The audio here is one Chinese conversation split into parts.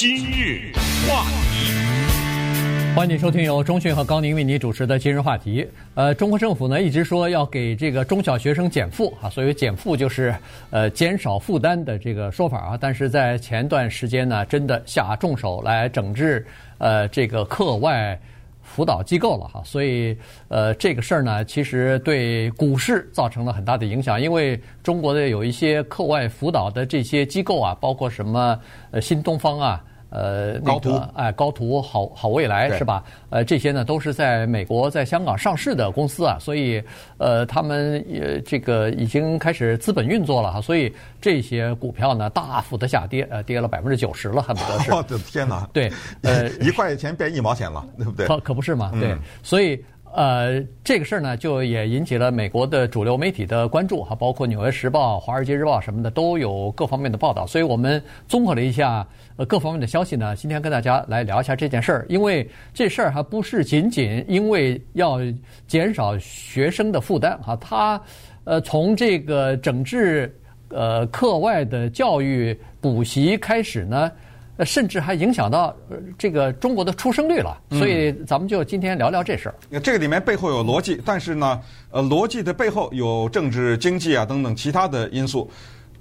今日话题，欢迎收听由中讯和高宁为你主持的今日话题。呃，中国政府呢一直说要给这个中小学生减负啊，所谓减负就是呃减少负担的这个说法啊。但是在前段时间呢，真的下重手来整治呃这个课外。辅导机构了哈，所以呃，这个事儿呢，其实对股市造成了很大的影响，因为中国的有一些课外辅导的这些机构啊，包括什么呃新东方啊。呃，那个、高途哎，高途好好未来是吧？呃，这些呢都是在美国、在香港上市的公司啊，所以呃，他们也这个已经开始资本运作了哈，所以这些股票呢大幅的下跌，呃，跌了百分之九十了，恨不得是。我的天哪！对，呃，一块钱变一毛钱了，对不对？可可不是嘛？对，嗯、所以。呃，这个事儿呢，就也引起了美国的主流媒体的关注哈，包括《纽约时报》、《华尔街日报》什么的都有各方面的报道。所以我们综合了一下呃各方面的消息呢，今天跟大家来聊一下这件事儿。因为这事儿还不是仅仅因为要减少学生的负担哈，它呃从这个整治呃课外的教育补习开始呢。呃，甚至还影响到这个中国的出生率了，所以咱们就今天聊聊这事儿。嗯，这个里面背后有逻辑，但是呢，呃，逻辑的背后有政治、经济啊等等其他的因素。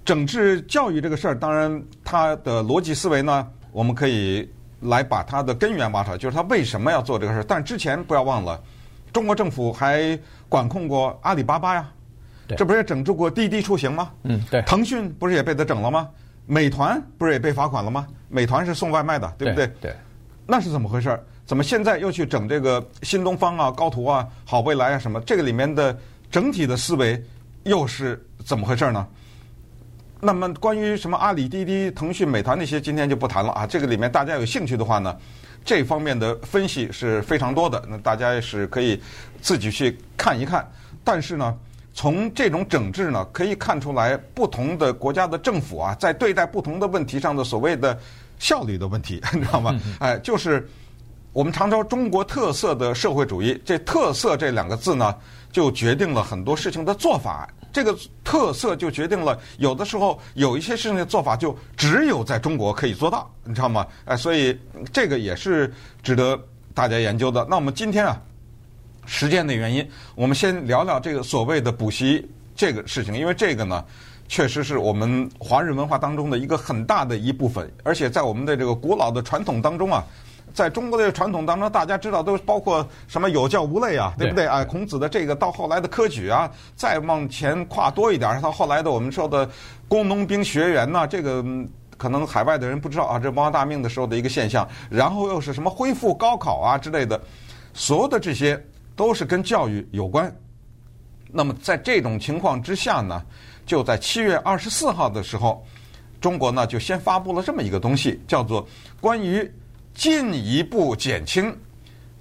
整治教育这个事儿，当然它的逻辑思维呢，我们可以来把它的根源挖出来，就是它为什么要做这个事儿。但之前不要忘了，中国政府还管控过阿里巴巴呀，这不是也整治过滴滴出行吗？嗯，对。腾讯不是也被他整了吗？美团不是也被罚款了吗？美团是送外卖的，对不对？对，那是怎么回事？怎么现在又去整这个新东方啊、高途啊、好未来啊什么？这个里面的整体的思维又是怎么回事呢？那么关于什么阿里、滴滴、腾讯、美团那些，今天就不谈了啊。这个里面大家有兴趣的话呢，这方面的分析是非常多的，那大家也是可以自己去看一看。但是呢。从这种整治呢，可以看出来不同的国家的政府啊，在对待不同的问题上的所谓的效率的问题，你知道吗？哎，就是我们常说中国特色的社会主义，这“特色”这两个字呢，就决定了很多事情的做法。这个特色就决定了有的时候有一些事情的做法就只有在中国可以做到，你知道吗？哎，所以这个也是值得大家研究的。那我们今天啊。时间的原因，我们先聊聊这个所谓的补习这个事情，因为这个呢，确实是我们华人文化当中的一个很大的一部分，而且在我们的这个古老的传统当中啊，在中国的传统当中，大家知道都包括什么有教无类啊，对不对？啊，孔子的这个到后来的科举啊，再往前跨多一点，到后来的我们说的工农兵学员呐，这个可能海外的人不知道啊，这文化大革命的时候的一个现象，然后又是什么恢复高考啊之类的，所有的这些。都是跟教育有关。那么在这种情况之下呢，就在七月二十四号的时候，中国呢就先发布了这么一个东西，叫做《关于进一步减轻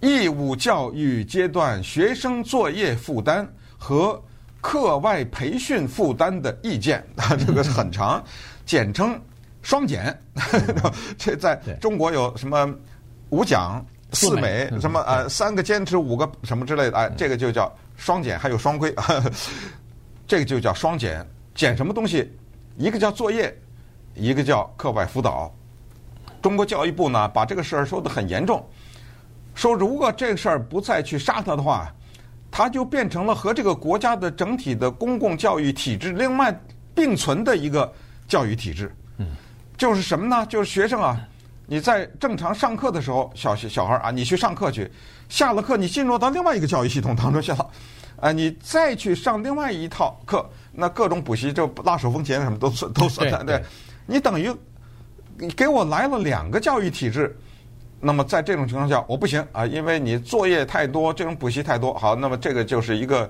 义务教育阶段学生作业负担和课外培训负担的意见》，啊，这个很长，简称“双减”。这在中国有什么五讲？四美什么呃三个坚持五个什么之类的哎，这个就叫双减，还有双规，这个就叫双减。减什么东西？一个叫作业，一个叫课外辅导。中国教育部呢，把这个事儿说得很严重，说如果这个事儿不再去杀他的话，他就变成了和这个国家的整体的公共教育体制另外并存的一个教育体制。嗯，就是什么呢？就是学生啊。你在正常上课的时候，小学小孩啊，你去上课去，下了课你进入到另外一个教育系统当中去了，啊，你再去上另外一套课，那各种补习就拉手风琴什么都算 都算的，对，你等于你给我来了两个教育体制，那么在这种情况下，我不行啊，因为你作业太多，这种补习太多，好，那么这个就是一个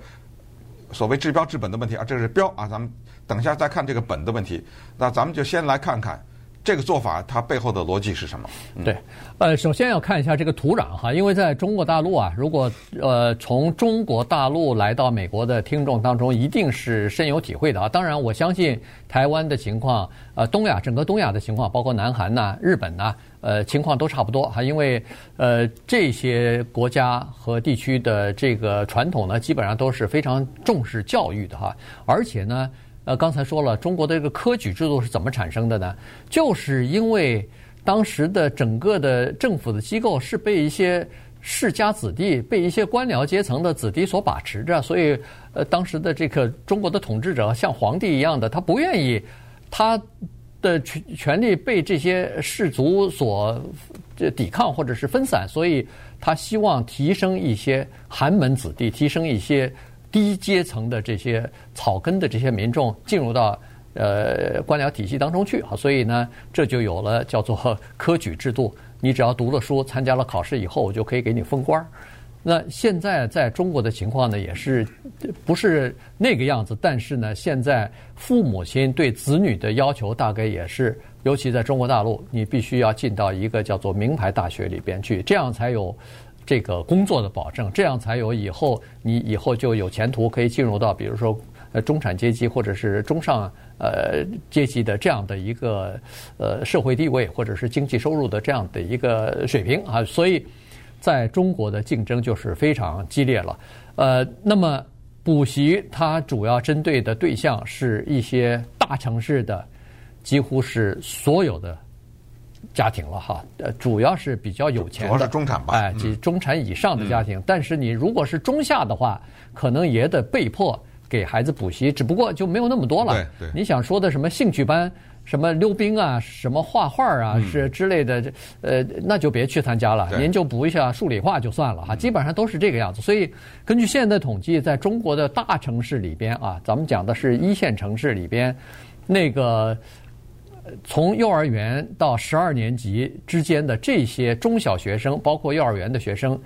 所谓治标治本的问题啊，这是标啊，咱们等一下再看这个本的问题，那咱们就先来看看。这个做法它背后的逻辑是什么？对，呃，首先要看一下这个土壤哈，因为在中国大陆啊，如果呃从中国大陆来到美国的听众当中，一定是深有体会的啊。当然，我相信台湾的情况，呃，东亚整个东亚的情况，包括南韩呐、日本呐、呃，情况都差不多哈。因为呃这些国家和地区的这个传统呢，基本上都是非常重视教育的哈，而且呢。呃，刚才说了，中国的这个科举制度是怎么产生的呢？就是因为当时的整个的政府的机构是被一些世家子弟、被一些官僚阶层的子弟所把持着，所以呃，当时的这个中国的统治者像皇帝一样的，他不愿意他的权权力被这些士族所这抵抗或者是分散，所以他希望提升一些寒门子弟，提升一些低阶层的这些草根的这些民众进入到。呃，官僚体系当中去啊，所以呢，这就有了叫做科举制度。你只要读了书，参加了考试以后，我就可以给你封官。那现在在中国的情况呢，也是不是那个样子？但是呢，现在父母亲对子女的要求大概也是，尤其在中国大陆，你必须要进到一个叫做名牌大学里边去，这样才有这个工作的保证，这样才有以后你以后就有前途，可以进入到比如说呃中产阶级或者是中上。呃，阶级的这样的一个呃社会地位，或者是经济收入的这样的一个水平啊，所以在中国的竞争就是非常激烈了。呃，那么补习它主要针对的对象是一些大城市的，几乎是所有的家庭了哈。呃，主要是比较有钱的，主要是中产吧，哎，及中产以上的家庭。但是你如果是中下的话，可能也得被迫。给孩子补习，只不过就没有那么多了。对对，你想说的什么兴趣班，什么溜冰啊，什么画画啊，是之类的，呃，那就别去参加了。您就补一下数理化就算了哈，基本上都是这个样子。所以根据现在统计，在中国的大城市里边啊，咱们讲的是一线城市里边，那个从幼儿园到十二年级之间的这些中小学生，包括幼儿园的学生，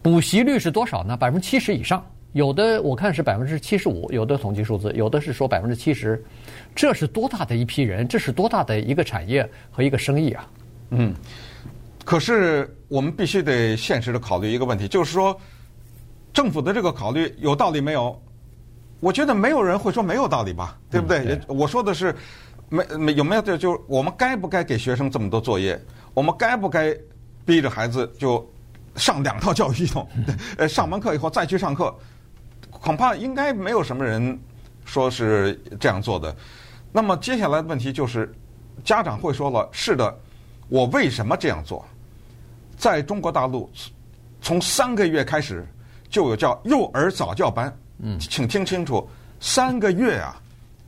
补习率是多少呢？百分之七十以上。有的我看是百分之七十五，有的统计数字，有的是说百分之七十，这是多大的一批人？这是多大的一个产业和一个生意啊？嗯，可是我们必须得现实的考虑一个问题，就是说政府的这个考虑有道理没有？我觉得没有人会说没有道理吧，对不对？嗯、对，我说的是没没有没有就就我们该不该给学生这么多作业？我们该不该逼着孩子就上两套教育系统？呃，上完课以后再去上课？恐怕应该没有什么人说是这样做的。那么接下来的问题就是，家长会说了：“是的，我为什么这样做？”在中国大陆，从三个月开始就有叫幼儿早教班。嗯，请听清楚，三个月啊！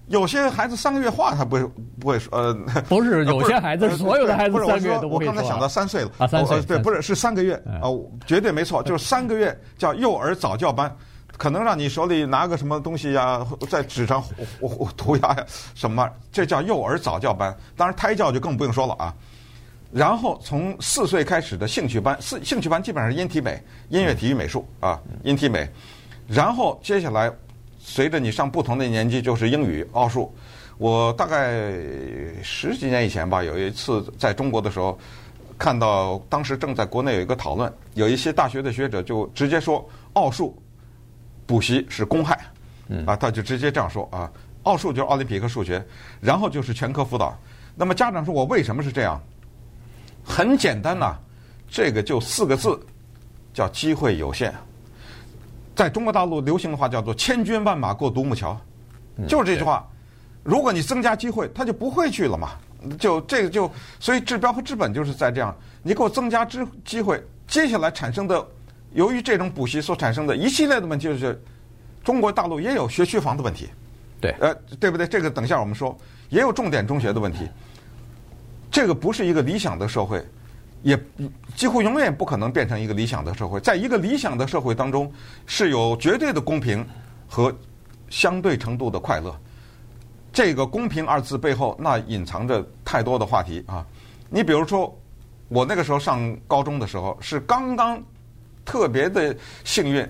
有些孩子三个月话他不会不会说。呃，不是有些孩子，所有的孩子三个月都不会说。我刚才想到三岁了啊，三岁对，不是是三个月啊，绝对没错，就是三个月叫幼儿早教班。可能让你手里拿个什么东西呀，在纸上涂鸦呀，什么？这叫幼儿早教班。当然，胎教就更不用说了啊。然后从四岁开始的兴趣班，四兴趣班基本上是音体美、音乐、体育、美术啊，音体美。然后接下来，随着你上不同的年纪，就是英语、奥数。我大概十几年以前吧，有一次在中国的时候，看到当时正在国内有一个讨论，有一些大学的学者就直接说奥数。补习是公害，啊，他就直接这样说啊。奥数就是奥林匹克数学，然后就是全科辅导。那么家长说我为什么是这样？很简单呐，这个就四个字，叫机会有限。在中国大陆流行的话叫做“千军万马过独木桥”，就是这句话。如果你增加机会，他就不会去了嘛。就这个就，所以治标和治本就是在这样。你给我增加机机会，接下来产生的。由于这种补习所产生的一系列的问题，就是中国大陆也有学区房的问题，对，呃，对不对？这个等一下我们说，也有重点中学的问题。这个不是一个理想的社会，也几乎永远不可能变成一个理想的社会。在一个理想的社会当中，是有绝对的公平和相对程度的快乐。这个“公平”二字背后，那隐藏着太多的话题啊！你比如说，我那个时候上高中的时候，是刚刚。特别的幸运，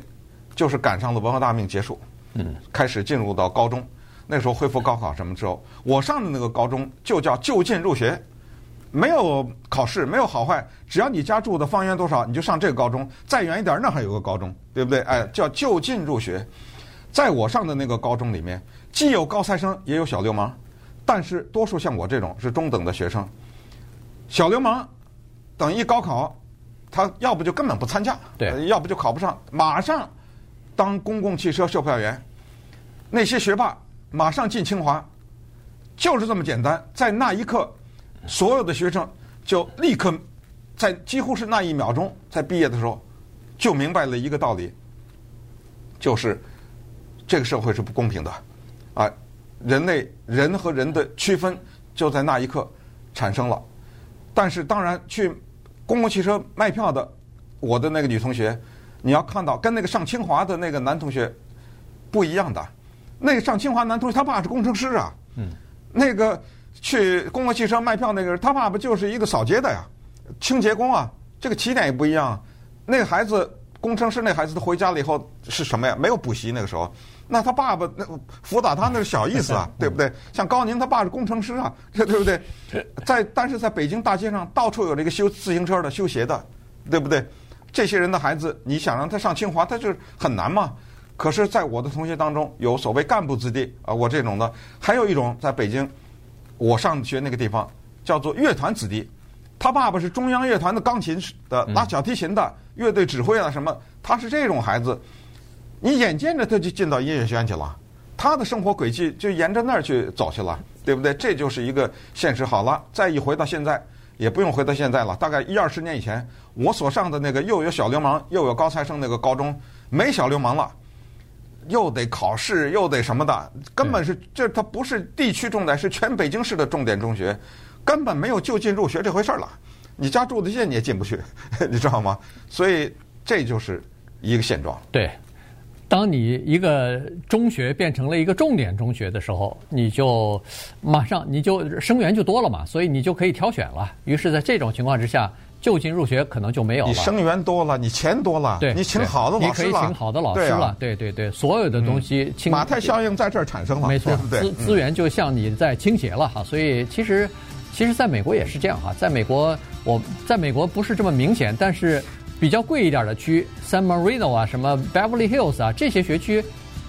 就是赶上了文化大革命结束，嗯，开始进入到高中，那时候恢复高考什么之后，我上的那个高中就叫就近入学，没有考试，没有好坏，只要你家住的方圆多少，你就上这个高中，再远一点那还有个高中，对不对？哎，叫就近入学。在我上的那个高中里面，既有高材生，也有小流氓，但是多数像我这种是中等的学生，小流氓等一高考。他要不就根本不参加，对，要不就考不上，马上当公共汽车售票员。那些学霸马上进清华，就是这么简单。在那一刻，所有的学生就立刻在几乎是那一秒钟，在毕业的时候就明白了一个道理，就是这个社会是不公平的，啊，人类人和人的区分就在那一刻产生了。但是当然去公共汽车卖票的，我的那个女同学，你要看到跟那个上清华的那个男同学不一样的，那个上清华男同学他爸是工程师啊，嗯，那个。去公共汽车卖票那个人，他爸爸就是一个扫街的呀，清洁工啊，这个起点也不一样。那个孩子，工程师那孩子，他回家了以后是什么呀？没有补习那个时候，那他爸爸那辅导他那是小意思啊，对不对？像高宁他爸是工程师啊，这 对不对？在但是在北京大街上到处有这个修自行车的、修鞋的，对不对？这些人的孩子，你想让他上清华，他就很难嘛。可是，在我的同学当中，有所谓干部子弟啊，我这种的，还有一种在北京。我上学那个地方叫做乐团子弟，他爸爸是中央乐团的钢琴的，拉小提琴的，乐队指挥啊什么，他是这种孩子，你眼见着他就进到音乐学院去了，他的生活轨迹就沿着那儿去走去了，对不对？这就是一个现实。好了，再一回到现在，也不用回到现在了，大概一二十年以前，我所上的那个又有小流氓又有高材生那个高中，没小流氓了。又得考试，又得什么的，根本是这它不是地区重点，是全北京市的重点中学，根本没有就近入学这回事儿了。你家住得近你也进不去，你知道吗？所以这就是一个现状。对，当你一个中学变成了一个重点中学的时候，你就马上你就生源就多了嘛，所以你就可以挑选了。于是，在这种情况之下。就近入学可能就没有了。你生源多了，你钱多了，对，你请好的老师了，你可以请好的老师了。对对对，所有的东西，马太效应在这儿产生了，没错，资资源就向你在倾斜了哈。所以其实，其实在美国也是这样哈。在美国，我在美国不是这么明显，但是比较贵一点的区，San Marino 啊，什么 Beverly Hills 啊，这些学区，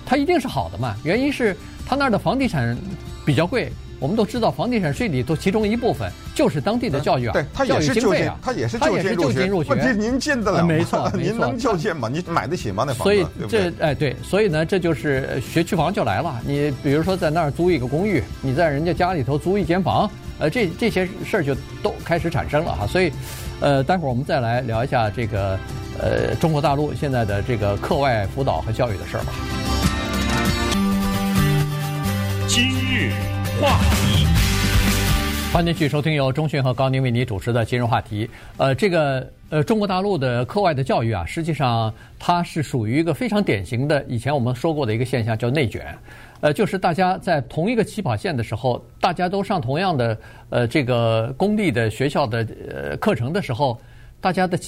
它一定是好的嘛。原因是它那儿的房地产比较贵。我们都知道，房地产税里头其中一部分就是当地的教育啊，对，它也是就近，它也是就近入学。问题您进得了吗？没错，您能就近吗？你买得起吗？那房子？所以这哎对，所以呢，这就是学区房就来了。你比如说在那儿租一个公寓，你在人家家里头租一间房，呃，这这些事儿就都开始产生了哈。所以，呃，待会儿我们再来聊一下这个呃中国大陆现在的这个课外辅导和教育的事儿吧。话题。欢迎继续收听由钟迅和高宁为你主持的今日话题。呃，这个呃，中国大陆的课外的教育啊，实际上它是属于一个非常典型的，以前我们说过的一个现象，叫内卷。呃，就是大家在同一个起跑线的时候，大家都上同样的呃这个公立的学校的呃课程的时候，大家的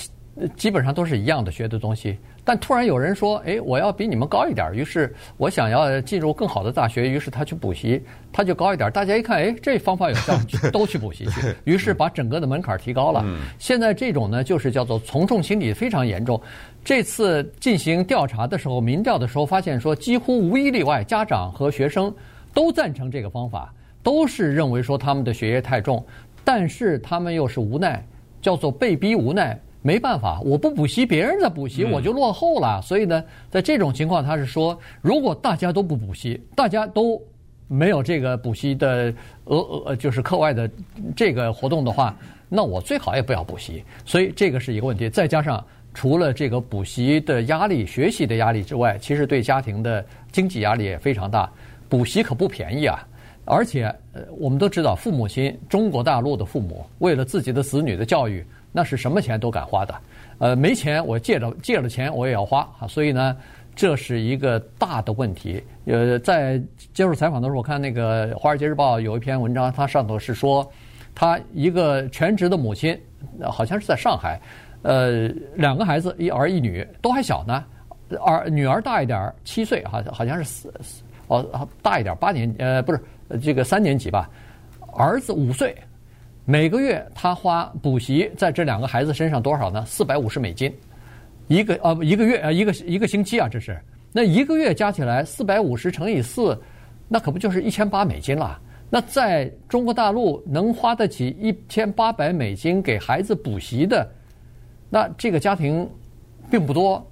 基本上都是一样的学的东西。但突然有人说：“哎，我要比你们高一点。”于是我想要进入更好的大学，于是他去补习，他就高一点。大家一看，哎，这方法有效，都去补习去。于是把整个的门槛提高了。现在这种呢，就是叫做从众心理非常严重。这次进行调查的时候，民调的时候发现说，几乎无一例外，家长和学生都赞成这个方法，都是认为说他们的学业太重，但是他们又是无奈，叫做被逼无奈。没办法，我不补习，别人在补习，我就落后了。所以呢，在这种情况，他是说，如果大家都不补习，大家都没有这个补习的额呃就是课外的这个活动的话，那我最好也不要补习。所以这个是一个问题。再加上除了这个补习的压力、学习的压力之外，其实对家庭的经济压力也非常大。补习可不便宜啊，而且呃，我们都知道，父母亲，中国大陆的父母为了自己的子女的教育。那是什么钱都敢花的，呃，没钱我借着借了钱我也要花啊，所以呢，这是一个大的问题。呃，在接受采访的时候，我看那个《华尔街日报》有一篇文章，它上头是说，他一个全职的母亲，好像是在上海，呃，两个孩子一儿一女都还小呢，儿女儿大一点七岁，好像好像是四哦大一点八年呃不是这个三年级吧，儿子五岁。每个月他花补习在这两个孩子身上多少呢？四百五十美金，一个呃一个月啊一个一个星期啊，这是那一个月加起来四百五十乘以四，那可不就是一千八美金了？那在中国大陆能花得起一千八百美金给孩子补习的，那这个家庭并不多。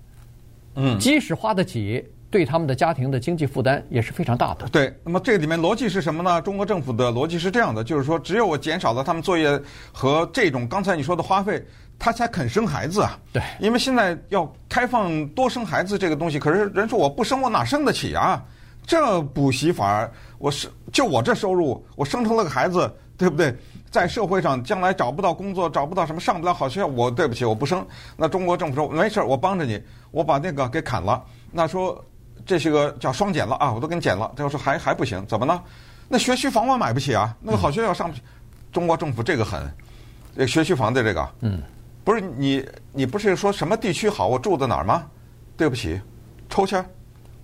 嗯，即使花得起。对他们的家庭的经济负担也是非常大的。对，那么这里面逻辑是什么呢？中国政府的逻辑是这样的，就是说，只有我减少了他们作业和这种刚才你说的花费，他才肯生孩子啊。对，因为现在要开放多生孩子这个东西，可是人说我不生，我哪生得起啊？这补习法，我是就我这收入，我生出了个孩子，对不对？在社会上将来找不到工作，找不到什么上不了好学校，我对不起，我不生。那中国政府说没事，我帮着你，我把那个给砍了。那说这些个叫双减了啊，我都给你减了。他说还还不行，怎么呢？那学区房我买不起啊，那个好学校上不去。嗯、中国政府这个狠，这学区房的这个，嗯，不是你你不是说什么地区好，我住在哪儿吗？对不起，抽签。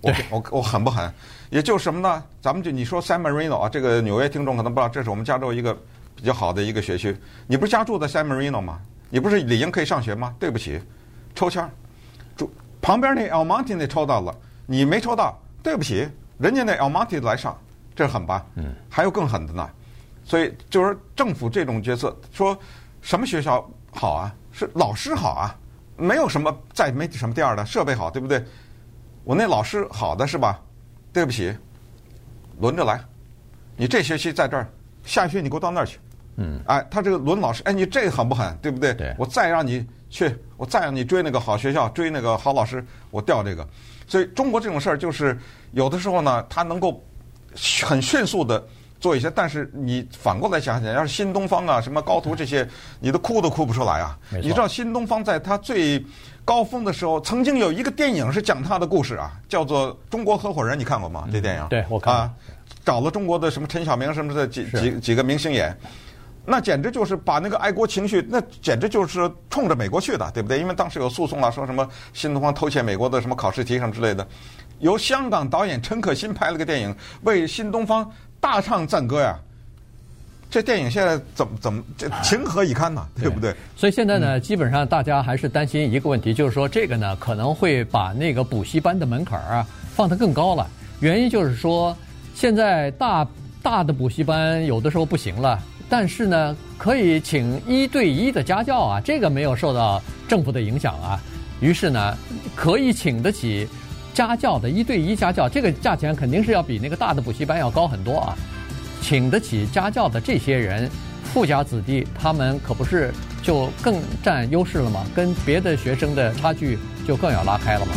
我我我狠不狠？也就是什么呢？咱们就你说 San Marino 啊，这个纽约听众可能不知道，这是我们加州一个比较好的一个学区。你不是家住在 San Marino 吗？你不是理应可以上学吗？对不起，抽签，住旁边那 Almonte 那抽到了，你没抽到，对不起，人家那 Monte 来上，这狠吧？嗯，还有更狠的呢。所以就是政府这种角色，说什么学校好啊？是老师好啊？没有什么再没什么第二的设备好，对不对？我那老师好的是吧？对不起，轮着来。你这学期在这儿，下学期你给我到那儿去。嗯。哎，他这个轮老师，哎，你这个狠不狠？对不对？对。我再让你去，我再让你追那个好学校，追那个好老师，我调这个。所以中国这种事儿就是有的时候呢，他能够很迅速的做一些，但是你反过来想想，要是新东方啊、什么高途这些，你都哭都哭不出来啊。你知道新东方在他最。高峰的时候，曾经有一个电影是讲他的故事啊，叫做《中国合伙人》，你看过吗？这电影？对，我看啊，找了中国的什么陈晓明什么的几几几个明星演，那简直就是把那个爱国情绪，那简直就是冲着美国去的，对不对？因为当时有诉讼啊，说什么新东方偷窃美国的什么考试题什么之类的，由香港导演陈可辛拍了个电影，为新东方大唱赞歌呀。这电影现在怎么怎么这情何以堪呢？对不对？所以现在呢，基本上大家还是担心一个问题，就是说这个呢可能会把那个补习班的门槛啊放得更高了。原因就是说，现在大大的补习班有的时候不行了，但是呢可以请一对一的家教啊，这个没有受到政府的影响啊。于是呢，可以请得起家教的一对一家教，这个价钱肯定是要比那个大的补习班要高很多啊。请得起家教的这些人，富家子弟，他们可不是就更占优势了吗？跟别的学生的差距就更要拉开了吗？